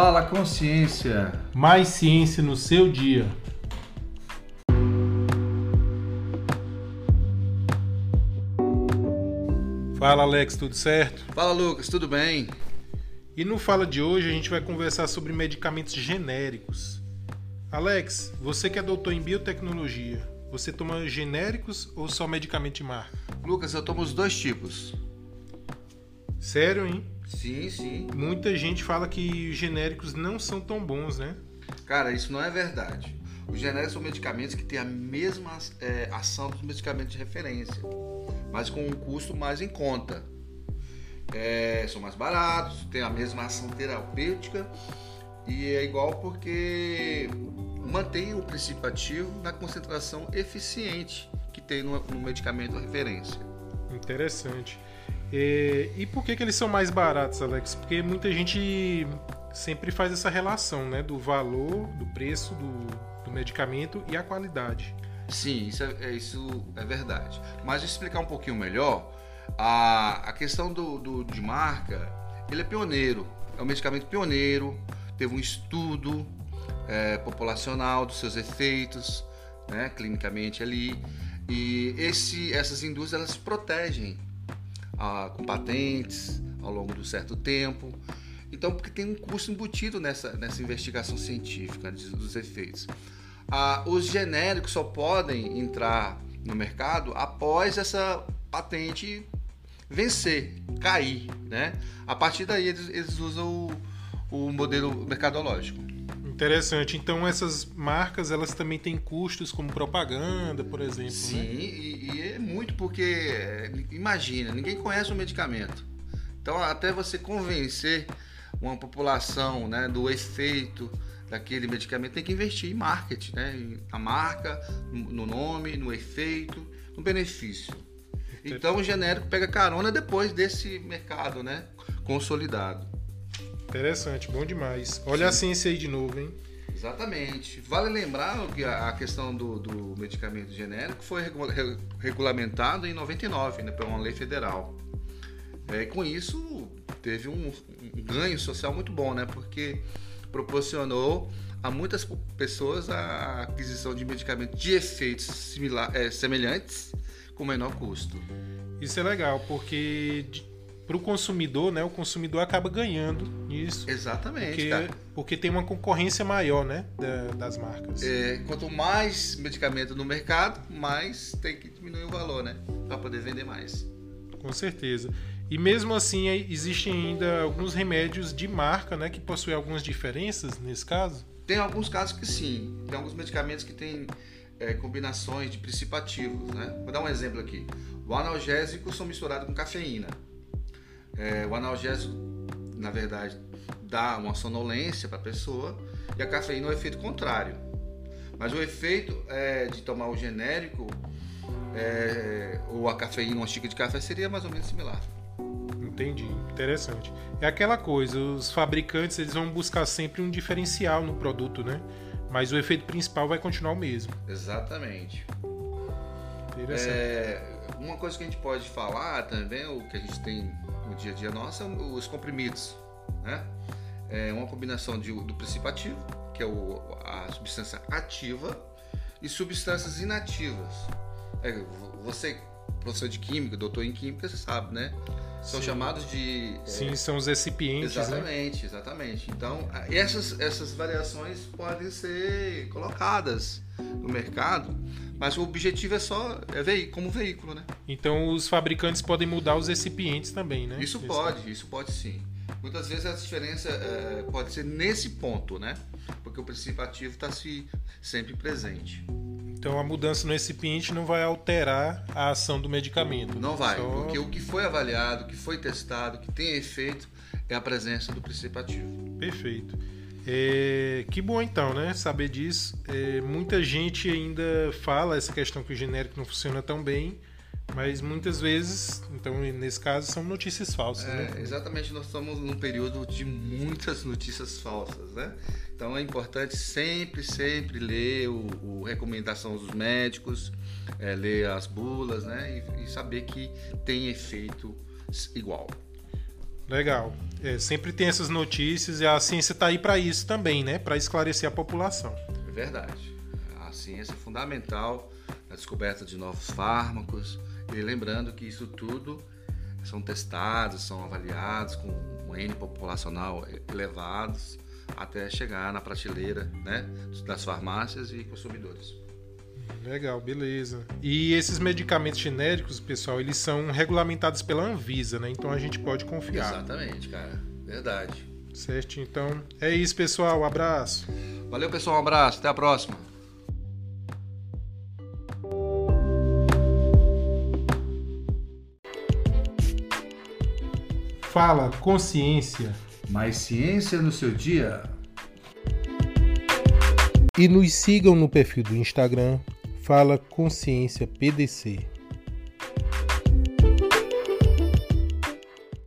Fala Consciência. Mais ciência no seu dia. Fala Alex, tudo certo? Fala Lucas, tudo bem? E no Fala de hoje a gente vai conversar sobre medicamentos genéricos. Alex, você que é doutor em biotecnologia, você toma genéricos ou só medicamento de marca? Lucas, eu tomo os dois tipos. Sério, hein? Sim, sim. Muita gente fala que os genéricos não são tão bons, né? Cara, isso não é verdade. Os genéricos são medicamentos que têm a mesma é, ação dos medicamentos de referência, mas com um custo mais em conta. É, são mais baratos, têm a mesma ação terapêutica e é igual porque mantém o princípio ativo na concentração eficiente que tem no, no medicamento referência. Interessante. E, e por que, que eles são mais baratos, Alex? Porque muita gente sempre faz essa relação, né? Do valor, do preço do, do medicamento e a qualidade. Sim, isso é, é, isso é verdade. Mas explicar um pouquinho melhor, a, a questão do, do, de marca, ele é pioneiro. É um medicamento pioneiro, teve um estudo é, populacional dos seus efeitos, né, clinicamente ali. E esse, essas indústrias elas protegem ah, com patentes ao longo de um certo tempo. Então, porque tem um custo embutido nessa, nessa investigação científica dos efeitos. Ah, os genéricos só podem entrar no mercado após essa patente vencer, cair, né? A partir daí eles, eles usam o, o modelo mercadológico. Interessante. Então essas marcas elas também têm custos como propaganda, por exemplo. Sim, né? e, e, é muito porque imagina, ninguém conhece o medicamento. Então até você convencer uma população, né, do efeito daquele medicamento tem que investir em marketing, né, na marca, no nome, no efeito, no benefício. Então o genérico pega carona depois desse mercado, né, consolidado. Interessante, bom demais. Olha Sim. a ciência aí de novo, hein? Exatamente. Vale lembrar que a questão do, do medicamento genérico foi regulamentado em 99, né, por uma lei federal. É, e com isso teve um, um, ganho social muito bom, né? Porque proporcionou a muitas pessoas a aquisição de medicamentos de efeitos similar, é, semelhantes com menor custo. Isso é legal, porque para o consumidor, né? O consumidor acaba ganhando nisso. Exatamente. Porque, cara. porque tem uma concorrência maior, né? Da, das marcas. É, quanto mais medicamento no mercado, mais tem que diminuir o valor, né? Para poder vender mais. Com certeza. E mesmo assim, existem ainda alguns remédios de marca, né? Que possuem algumas diferenças nesse caso? Tem alguns casos que sim. Tem alguns medicamentos que têm é, combinações de princípio ativos, né? Vou dar um exemplo aqui. O analgésico são misturados com cafeína. É, o analgésico, na verdade, dá uma sonolência para a pessoa e a cafeína é o efeito contrário. Mas o efeito é, de tomar o genérico é, ou a cafeína, uma xícara de café, seria mais ou menos similar. Entendi, interessante. É aquela coisa, os fabricantes eles vão buscar sempre um diferencial no produto, né? Mas o efeito principal vai continuar o mesmo. Exatamente. Interessante. É, uma coisa que a gente pode falar também, o que a gente tem no dia a dia nosso, são os comprimidos. Né? É uma combinação de, do princípio ativo, que é o, a substância ativa, e substâncias inativas. É, você, professor de química, doutor em química, você sabe, né? São Sim. chamados de. Sim, é, são os recipientes. Exatamente, né? exatamente. Então, essas, essas variações podem ser colocadas no mercado mas o objetivo é só é veículo, como veículo, né? Então os fabricantes podem mudar os recipientes também, né? Isso pode, isso pode sim. Muitas vezes a diferença é, pode ser nesse ponto, né? Porque o princípio ativo está se, sempre presente. Então a mudança no recipiente não vai alterar a ação do medicamento. Não vai, só... porque o que foi avaliado, o que foi testado, o que tem efeito é a presença do princípio ativo. Perfeito. É, que bom então, né? Saber disso. É, muita gente ainda fala essa questão que o genérico não funciona tão bem, mas muitas vezes, então nesse caso, são notícias falsas. É, né? Exatamente, nós estamos num período de muitas notícias falsas, né? Então é importante sempre, sempre ler o, o recomendação dos médicos, é, ler as bulas, né? E, e saber que tem efeito igual. Legal. É, sempre tem essas notícias e a ciência está aí para isso também, né? Para esclarecer a população. É verdade. A ciência é fundamental na descoberta de novos fármacos e lembrando que isso tudo são testados, são avaliados com um N populacional elevados até chegar na prateleira né, das farmácias e consumidores. Legal, beleza. E esses medicamentos genéricos, pessoal, eles são regulamentados pela Anvisa, né? Então a gente pode confiar. Exatamente, cara. Verdade. Certo, então é isso, pessoal. Um abraço. Valeu, pessoal. Um abraço. Até a próxima. Fala Consciência. Mais ciência no seu dia. E nos sigam no perfil do Instagram Fala Consciência PDC.